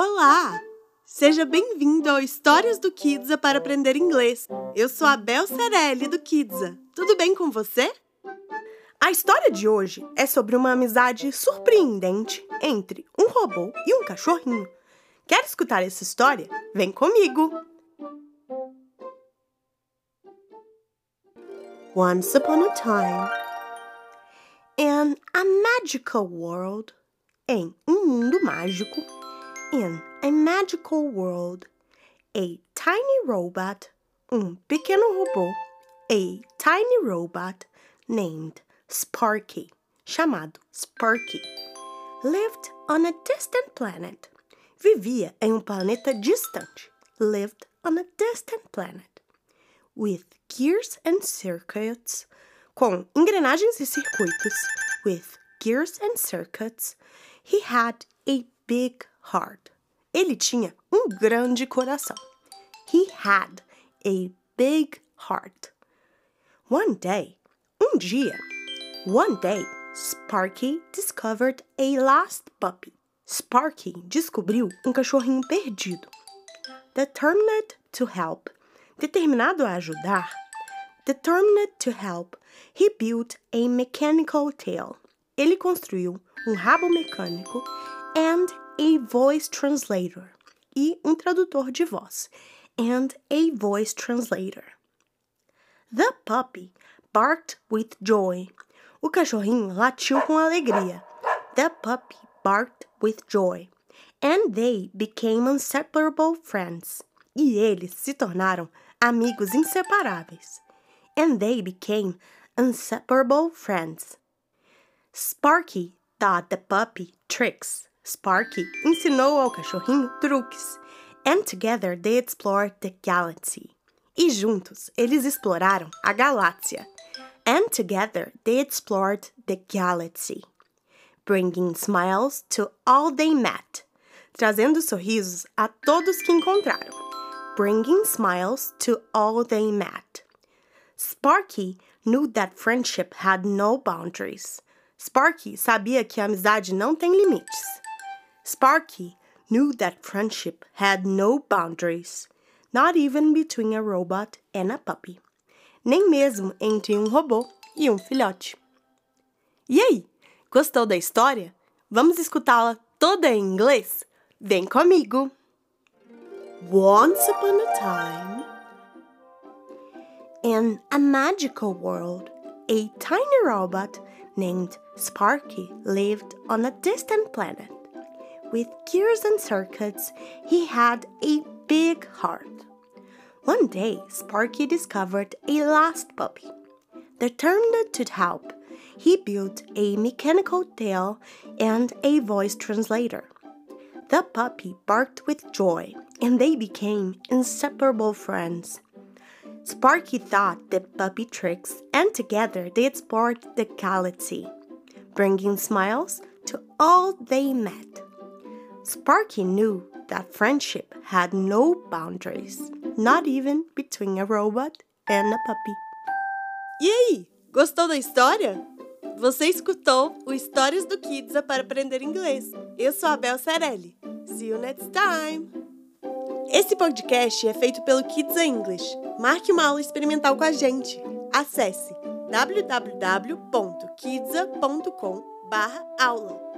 Olá! Seja bem-vindo ao Histórias do Kidsa para aprender inglês. Eu sou a Bel Cerelli do Kidsa. Tudo bem com você? A história de hoje é sobre uma amizade surpreendente entre um robô e um cachorrinho. Quer escutar essa história? Vem comigo! Once upon a time, in a magical world, em um mundo mágico, in a magical world, a tiny robot, um pequeno robô, a tiny robot named Sparky, chamado Sparky, lived on a distant planet. Vivia em um planeta distante. Lived on a distant planet. With gears and circuits. Com engrenagens e circuitos. With gears and circuits. He had a big heart. Ele tinha um grande coração. He had a big heart. One day, um dia, one day, Sparky discovered a lost puppy. Sparky descobriu um cachorrinho perdido. Determined to help, determinado a ajudar, determined to help, he built a mechanical tail. Ele construiu um rabo mecânico and a voice translator e um tradutor de voz and a voice translator. The puppy barked with joy. O cachorrinho latiu com alegria. The puppy barked with joy. And they became inseparable friends. E eles se tornaram amigos inseparáveis. And they became inseparable friends. Sparky taught the puppy tricks. Sparky ensinou ao cachorrinho truques. And together they explored the galaxy. E juntos eles exploraram a galáxia. And together they explored the galaxy. Bringing smiles to all they met. Trazendo sorrisos a todos que encontraram. Bringing smiles to all they met. Sparky knew that friendship had no boundaries. Sparky sabia que a amizade não tem limites. Sparky knew that friendship had no boundaries, not even between a robot and a puppy, nem mesmo entre um robô e um filhote. E aí, gostou da história? Vamos escutá-la toda em inglês? Vem comigo! Once upon a time, in a magical world, a tiny robot named Sparky lived on a distant planet. With gears and circuits, he had a big heart. One day, Sparky discovered a lost puppy. Determined to help, he built a mechanical tail and a voice translator. The puppy barked with joy, and they became inseparable friends. Sparky thought the puppy tricks, and together they explored the galaxy, bringing smiles to all they met. Sparky knew that friendship had no boundaries, not even between a robot and a puppy. E aí, gostou da história? Você escutou o Histórias do Kidsa para aprender inglês. Eu sou a Bel Cerelli. See you next time! Esse podcast é feito pelo Kids English. Marque uma aula experimental com a gente. Acesse www.kidsa.com/aula.